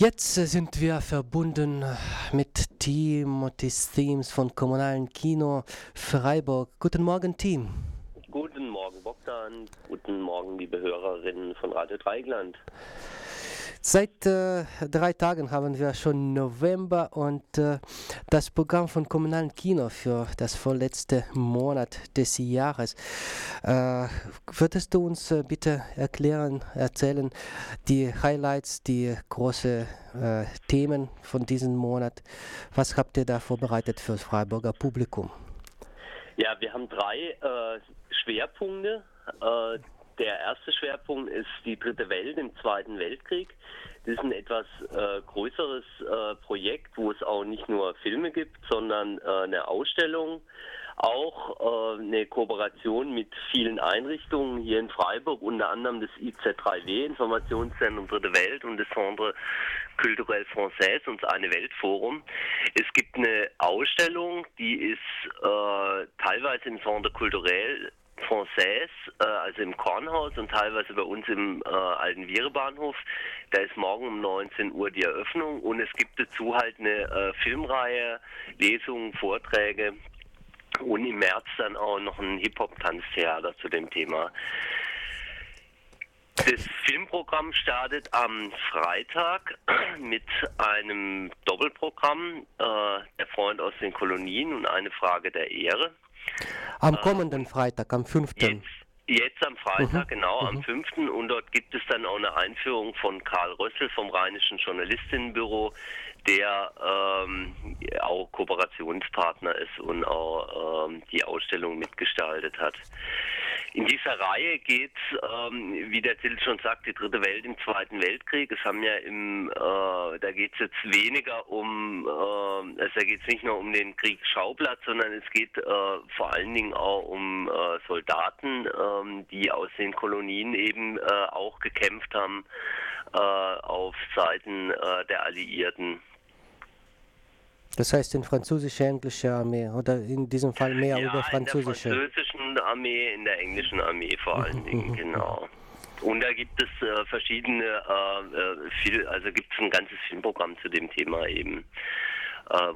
Jetzt sind wir verbunden mit Team des Teams von Kommunalen Kino Freiburg. Guten Morgen, Team. Guten Morgen, Bogdan. Guten Morgen, liebe Hörerinnen von Radio Dreigland. Seit äh, drei Tagen haben wir schon November und äh, das Programm von Kommunalen Kino für das vorletzte Monat des Jahres. Äh, würdest du uns äh, bitte erklären, erzählen, die Highlights, die großen äh, Themen von diesem Monat? Was habt ihr da vorbereitet für das Freiburger Publikum? Ja, wir haben drei äh, Schwerpunkte der erste Schwerpunkt ist die dritte Welt im Zweiten Weltkrieg. Das ist ein etwas äh, größeres äh, Projekt, wo es auch nicht nur Filme gibt, sondern äh, eine Ausstellung, auch äh, eine Kooperation mit vielen Einrichtungen hier in Freiburg, unter anderem das IZ3W, Informationszentrum Dritte Welt und das Centre Culturel Français und das Eine Weltforum. Es gibt eine Ausstellung, die ist äh, teilweise im Centre Culturel Française, äh, also im Kornhaus und teilweise bei uns im äh, alten Vierebahnhof. Da ist morgen um 19 Uhr die Eröffnung und es gibt dazu halt eine äh, Filmreihe, Lesungen, Vorträge und im März dann auch noch ein Hip-Hop-Tanztheater zu dem Thema. Das Filmprogramm startet am Freitag mit einem Doppelprogramm, äh, der Freund aus den Kolonien und eine Frage der Ehre. Am kommenden Freitag, am 5. Jetzt, jetzt am Freitag, mhm. genau, am 5. Mhm. Und dort gibt es dann auch eine Einführung von Karl Rössel vom Rheinischen Journalistinnenbüro, der ähm, auch Kooperationspartner ist und auch ähm, die Ausstellung mitgestaltet hat. In dieser Reihe geht, ähm, wie der Titel schon sagt, die dritte Welt im Zweiten Weltkrieg. Es haben ja im, äh, da geht es jetzt weniger um, äh, also da geht es nicht nur um den Kriegsschauplatz, sondern es geht äh, vor allen Dingen auch um äh, Soldaten, ähm, die aus den Kolonien eben äh, auch gekämpft haben äh, auf Seiten der Alliierten. Das heißt in französische, englische Armee oder in diesem Fall mehr ja, über französische? In der französischen Armee, in der englischen Armee vor allen mhm, Dingen, mhm, genau. Und da gibt es äh, verschiedene, äh, äh viel, also gibt es ein ganzes Filmprogramm zu dem Thema eben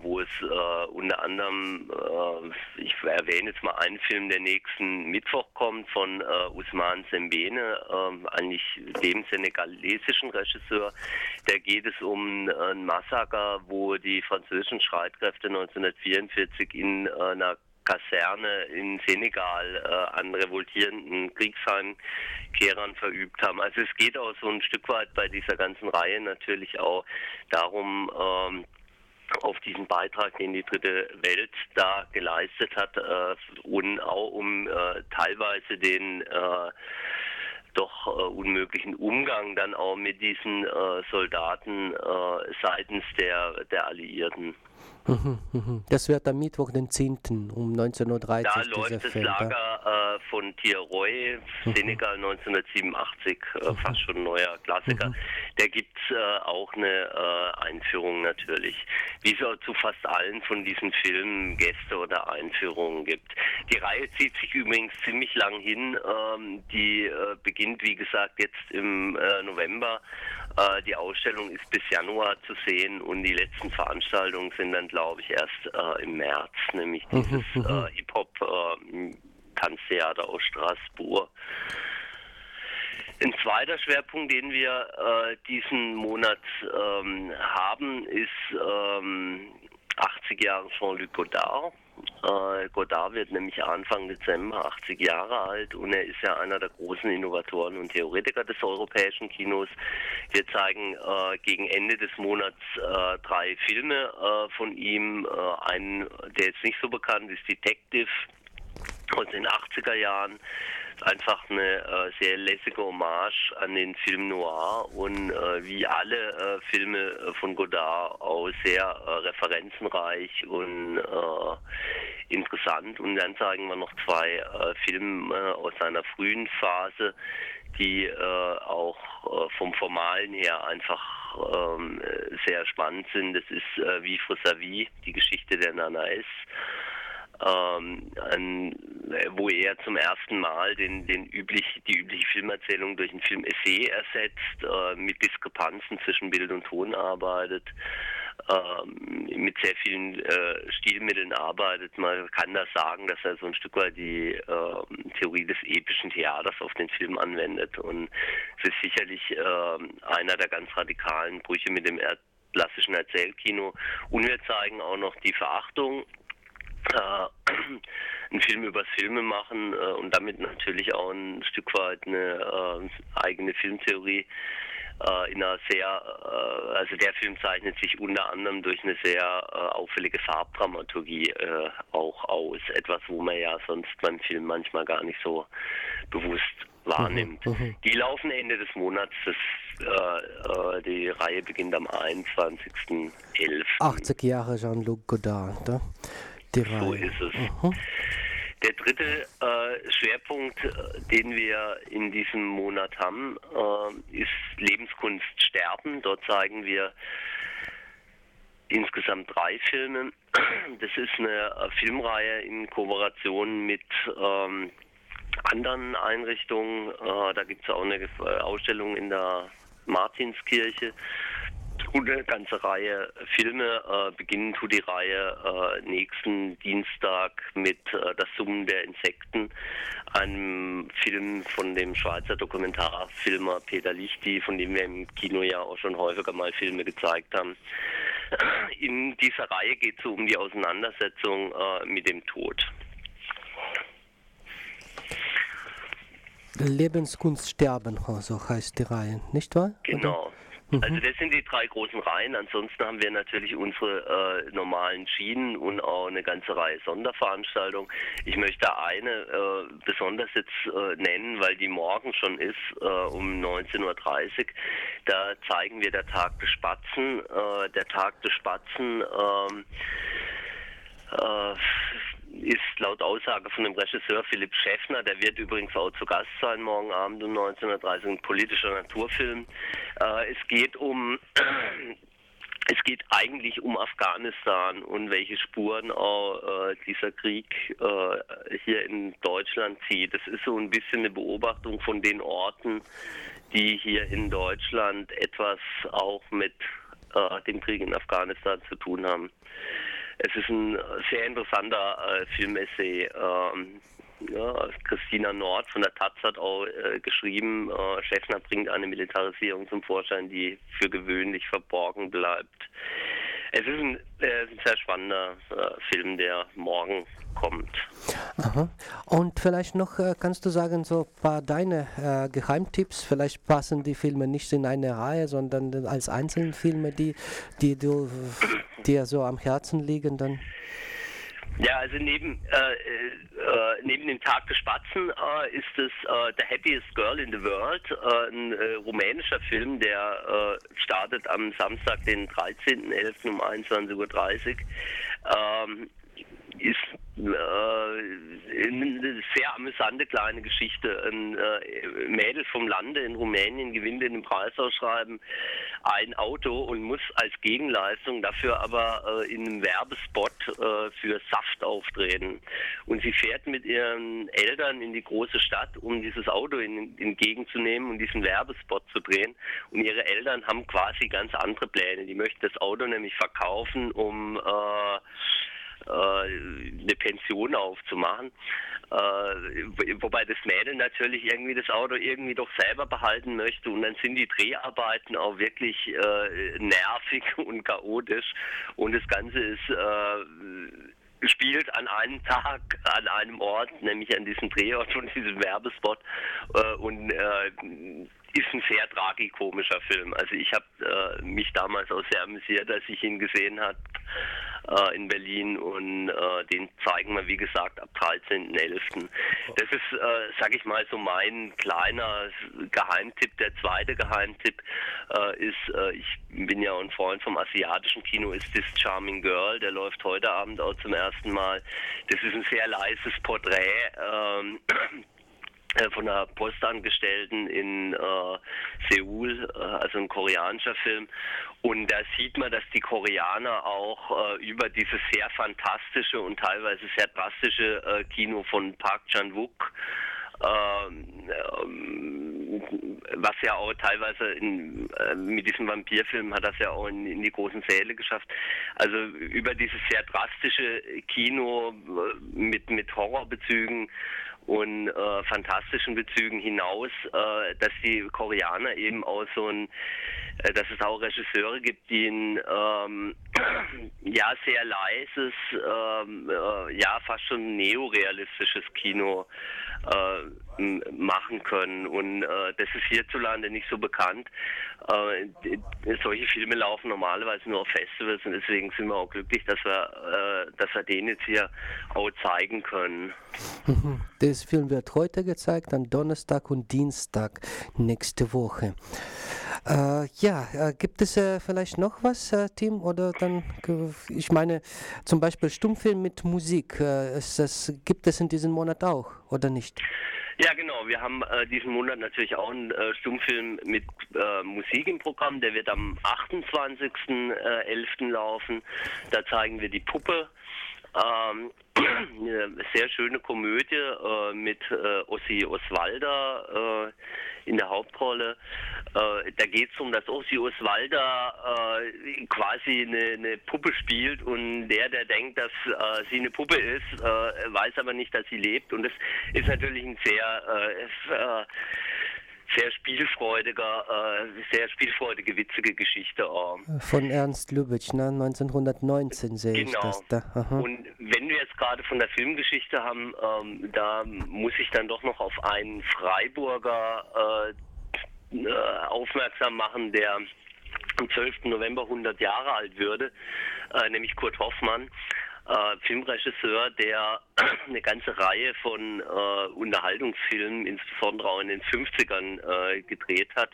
wo es äh, unter anderem, äh, ich erwähne jetzt mal einen Film, der nächsten Mittwoch kommt von äh, Usman Sembene, äh, eigentlich dem senegalesischen Regisseur. Da geht es um ein Massaker, wo die französischen Streitkräfte 1944 in einer Kaserne in Senegal äh, an revoltierenden Kriegsheimkehrern verübt haben. Also es geht auch so ein Stück weit bei dieser ganzen Reihe natürlich auch darum, ähm, auf diesen Beitrag, den die dritte Welt da geleistet hat äh, und auch um äh, teilweise den äh, doch äh, unmöglichen Umgang dann auch mit diesen äh, Soldaten äh, seitens der, der Alliierten. Mhm, mhm. Das wird am Mittwoch, den 10. um 19.30 Uhr. Da läuft das Film, Lager äh, von Tierroy, mhm. Senegal 1987, äh, fast schon ein neuer Klassiker. Mhm. Da gibt es äh, auch eine äh, Einführung natürlich. Wie es zu fast allen von diesen Filmen Gäste oder Einführungen gibt. Die Reihe zieht sich übrigens ziemlich lang hin. Ähm, die äh, beginnt, wie gesagt, jetzt im äh, die Ausstellung ist bis Januar zu sehen und die letzten Veranstaltungen sind dann glaube ich, erst äh, im März, nämlich mhm, dieses mhm. äh, Hip-Hop-Tanztheater äh, aus Straßburg. Ein zweiter Schwerpunkt, den wir äh, diesen Monat ähm, haben, ist ähm, 80 Jahre Jean-Luc Godard. Äh, Godard wird nämlich Anfang Dezember 80 Jahre alt und er ist ja einer der großen Innovatoren und Theoretiker des europäischen Kinos. Wir zeigen äh, gegen Ende des Monats äh, drei Filme äh, von ihm. Äh, einen, der jetzt nicht so bekannt ist, Detective aus den 80er Jahren einfach eine äh, sehr lässige Hommage an den Film Noir und äh, wie alle äh, Filme äh, von Godard auch sehr äh, referenzenreich und äh, interessant. Und dann zeigen wir noch zwei Filme aus seiner frühen Phase, die auch vom Formalen her einfach ähm, sehr spannend sind. Das ist äh, Vivre sa vie, die Geschichte der Nana S ähm, an, wo er zum ersten Mal den, den üblich, die übliche Filmerzählung durch ein Film-Essay ersetzt, äh, mit Diskrepanzen zwischen Bild und Ton arbeitet, ähm, mit sehr vielen äh, Stilmitteln arbeitet. Man kann da sagen, dass er so ein Stück weit die äh, Theorie des epischen Theaters auf den Film anwendet. Und es ist sicherlich äh, einer der ganz radikalen Brüche mit dem klassischen Erzählkino. Und wir zeigen auch noch die Verachtung äh, einen Film übers Filme machen äh, und damit natürlich auch ein Stück weit eine äh, eigene Filmtheorie äh, in einer sehr, äh, also der Film zeichnet sich unter anderem durch eine sehr äh, auffällige Farbdramaturgie auch aus, etwas, wo man ja sonst beim Film manchmal gar nicht so bewusst wahrnimmt. Mhm, mhm. die laufen Ende des Monats, das, die Reihe beginnt am 21.11. 80 Jahre Jean-Luc Godard, oder? Die Reihe. So ist es. Mhm. Der dritte äh, Schwerpunkt, äh, den wir in diesem Monat haben, äh, ist Lebenskunst sterben. Dort zeigen wir insgesamt drei Filme. Das ist eine äh, Filmreihe in Kooperation mit ähm, anderen Einrichtungen. Äh, da gibt es auch eine Ausstellung in der Martinskirche eine ganze Reihe Filme. Äh, beginnen tut die Reihe äh, nächsten Dienstag mit äh, Das Summen der Insekten, einem Film von dem Schweizer Dokumentarfilmer Peter Lichti, von dem wir im Kino ja auch schon häufiger mal Filme gezeigt haben. In dieser Reihe geht es um die Auseinandersetzung äh, mit dem Tod. Lebenskunst sterben, so heißt die Reihe, nicht wahr? Genau. Also das sind die drei großen Reihen. Ansonsten haben wir natürlich unsere äh, normalen Schienen und auch eine ganze Reihe Sonderveranstaltungen. Ich möchte eine äh, besonders jetzt äh, nennen, weil die morgen schon ist, äh, um 19.30 Uhr. Da zeigen wir der Tag des Spatzen. Äh, der Tag des Spatzen ähm, äh, ist laut Aussage von dem Regisseur Philipp Schäffner, der wird übrigens auch zu Gast sein morgen Abend um 19.30 Uhr, ein politischer Naturfilm. Äh, es geht um es geht eigentlich um Afghanistan und welche Spuren auch äh, dieser Krieg äh, hier in Deutschland zieht. Das ist so ein bisschen eine Beobachtung von den Orten, die hier in Deutschland etwas auch mit äh, dem Krieg in Afghanistan zu tun haben. Es ist ein sehr interessanter äh, Filmessay. Ähm, ja, Christina Nord von der Taz hat auch äh, geschrieben, äh, Schäffner bringt eine Militarisierung zum Vorschein, die für gewöhnlich verborgen bleibt. Es ist ein, äh, ein sehr spannender äh, Film, der morgen kommt. Aha. Und vielleicht noch äh, kannst du sagen, so ein paar deine äh, Geheimtipps, vielleicht passen die Filme nicht in eine Reihe, sondern als einzelne Filme, die, die du dir so am Herzen liegen dann? Ja, also neben, äh, äh, neben dem Tag des Spatzen äh, ist es äh, The Happiest Girl in the World, äh, ein äh, rumänischer Film, der startet am Samstag, den 13.11. um 21.30 Uhr. Ähm, ist äh, eine sehr amüsante kleine Geschichte. Ein äh, Mädel vom Lande in Rumänien gewinnt in einem Preisausschreiben ein Auto und muss als Gegenleistung dafür aber äh, in einem Werbespot äh, für Saft auftreten. Und sie fährt mit ihren Eltern in die große Stadt, um dieses Auto entgegenzunehmen und diesen Werbespot zu drehen. Und ihre Eltern haben quasi ganz andere Pläne. Die möchten das Auto nämlich verkaufen, um äh, äh, eine Pension aufzumachen. Äh, wobei das Mädel natürlich irgendwie das Auto irgendwie doch selber behalten möchte und dann sind die Dreharbeiten auch wirklich äh, nervig und chaotisch und das Ganze ist äh, spielt an einem Tag an einem Ort, nämlich an diesem Drehort von diesem Werbespot äh, und äh, ist ein sehr tragikomischer Film. Also ich habe äh, mich damals auch sehr amüsiert, als ich ihn gesehen habe äh, in Berlin und äh, den zeigen wir wie gesagt ab 13.11. Das ist, äh, sag ich mal, so mein kleiner Geheimtipp. Der zweite Geheimtipp äh, ist, äh, ich bin ja ein Freund vom asiatischen Kino, ist This Charming Girl. Der läuft heute Abend auch zum ersten Mal. Das ist ein sehr leises Porträt. Äh, von einer Postangestellten in äh, Seoul, äh, also ein koreanischer Film. Und da sieht man, dass die Koreaner auch äh, über dieses sehr fantastische und teilweise sehr drastische äh, Kino von Park Chan-wook ähm, ähm, was ja auch teilweise in, äh, mit diesem Vampirfilm hat das ja auch in, in, die großen Säle geschafft. Also über dieses sehr drastische Kino äh, mit, mit Horrorbezügen und äh, fantastischen Bezügen hinaus, äh, dass die Koreaner eben auch so ein, äh, dass es auch Regisseure gibt, die ein ähm, ja sehr leises, ähm, äh, ja fast schon neorealistisches Kino äh, machen können. Und äh, das ist hierzulande nicht so bekannt. Äh, solche Filme laufen normalerweise nur auf Festivals und deswegen sind wir auch glücklich, dass wir, äh, dass wir den jetzt hier auch zeigen können. Mhm. Das Film wird heute gezeigt, am Donnerstag und Dienstag nächste Woche. Äh, ja, äh, gibt es äh, vielleicht noch was, äh, Tim? Oder dann, ich meine, zum Beispiel Stummfilm mit Musik. Äh, das, gibt es in diesem Monat auch, oder nicht? Ja, genau. Wir haben äh, diesen Monat natürlich auch einen Stummfilm mit Musik im Programm. Der wird am 28.11. laufen. Da zeigen wir die Puppe. Ähm, eine sehr schöne Komödie äh, mit äh, Ossi Oswalder äh, in der Hauptrolle. Äh, da geht es um, dass Ossi Oswalder äh, quasi eine, eine, Puppe spielt und der, der denkt, dass äh, sie eine Puppe ist, weiß aber nicht, dass sie lebt. Und das ist natürlich ein sehr sehr spielfreudiger, äh, sehr spielfreudige, witzige Geschichte. Äh. Von Ernst Lubitsch, ne? 1919 sehe genau. ich das da. Aha. Und wenn wir jetzt gerade von der Filmgeschichte haben, ähm, da muss ich dann doch noch auf einen Freiburger äh, äh aufmerksam machen, der am 12. November 100 Jahre alt würde, äh, nämlich Kurt Hoffmann äh, Filmregisseur, der eine ganze Reihe von äh, Unterhaltungsfilmen, insbesondere auch in den 50ern, äh, gedreht hat.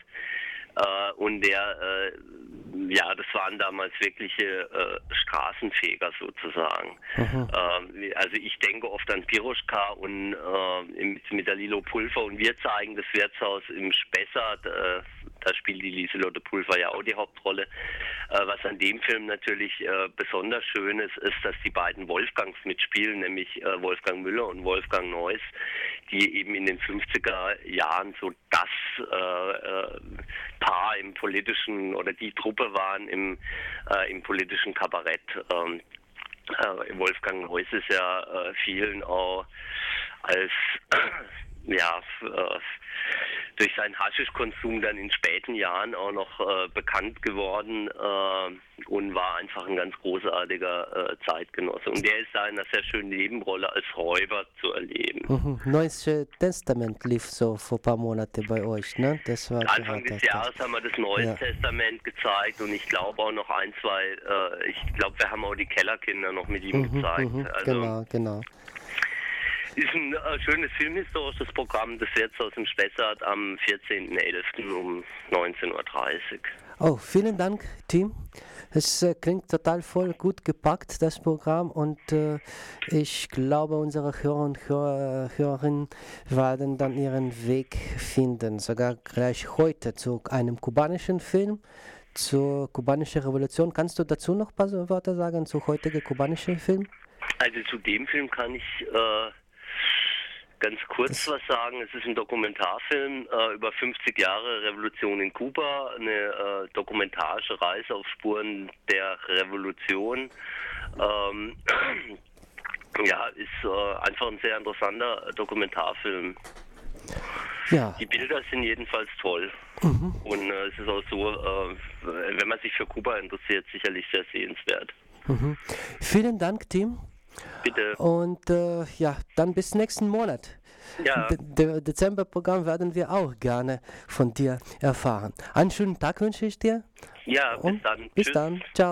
Äh, und der, äh, ja, das waren damals wirkliche äh, Straßenfeger sozusagen. Mhm. Ähm, also ich denke oft an Piroschka und mit, mit der Lilo Pulver und wir zeigen das Wirtshaus im Spessart da spielt die Lieselotte Pulver ja auch die Hauptrolle. Äh, was an dem Film natürlich äh, besonders schön ist, ist, dass die beiden Wolfgangs mitspielen, nämlich äh, Wolfgang Müller und Wolfgang Neuss, die eben in den 50er Jahren so das äh, äh, Paar im politischen oder die Truppe waren im, äh, im politischen Kabarett. Ähm, Wolfgang Neuss ist ja vielen auch als ja, durch seinen Haschischkonsum dann in späten Jahren auch noch äh, bekannt geworden äh, und war einfach ein ganz großartiger äh, Zeitgenosse. Und der ist da in einer sehr schönen Nebenrolle als Räuber zu erleben. Mhm. Neues Testament lief so vor ein paar Monaten bei euch, ne? Das war Anfang des Jahres haben wir das Neue ja. Testament gezeigt und ich glaube auch noch ein, zwei, äh, ich glaube, wir haben auch die Kellerkinder noch mit ihm mhm, gezeigt. Mhm, also, genau, genau ist ein äh, schönes filmhistorisches Programm. Das wird aus dem Spessart am 14.11. um 19.30 Uhr. Oh, vielen Dank, Tim. Es äh, klingt total voll gut gepackt, das Programm. Und äh, ich glaube, unsere Hörer und Hörer, Hörerinnen werden dann ihren Weg finden, sogar gleich heute zu einem kubanischen Film, zur kubanischen Revolution. Kannst du dazu noch ein paar Worte sagen, zu heutigen kubanischen Film? Also zu dem Film kann ich äh, ganz kurz was sagen. Es ist ein Dokumentarfilm äh, über 50 Jahre Revolution in Kuba, eine äh, dokumentarische Reise auf Spuren der Revolution. Ähm, ja, ist äh, einfach ein sehr interessanter Dokumentarfilm. Ja. Die Bilder sind jedenfalls toll. Mhm. Und äh, es ist auch so, äh, wenn man sich für Kuba interessiert, sicherlich sehr sehenswert. Mhm. Vielen Dank, Tim. Bitte. Und äh, ja, dann bis nächsten Monat. Ja. De Dezemberprogramm werden wir auch gerne von dir erfahren. Einen schönen Tag wünsche ich dir. Ja, bis Und dann. Bis Tschüss. dann. Ciao.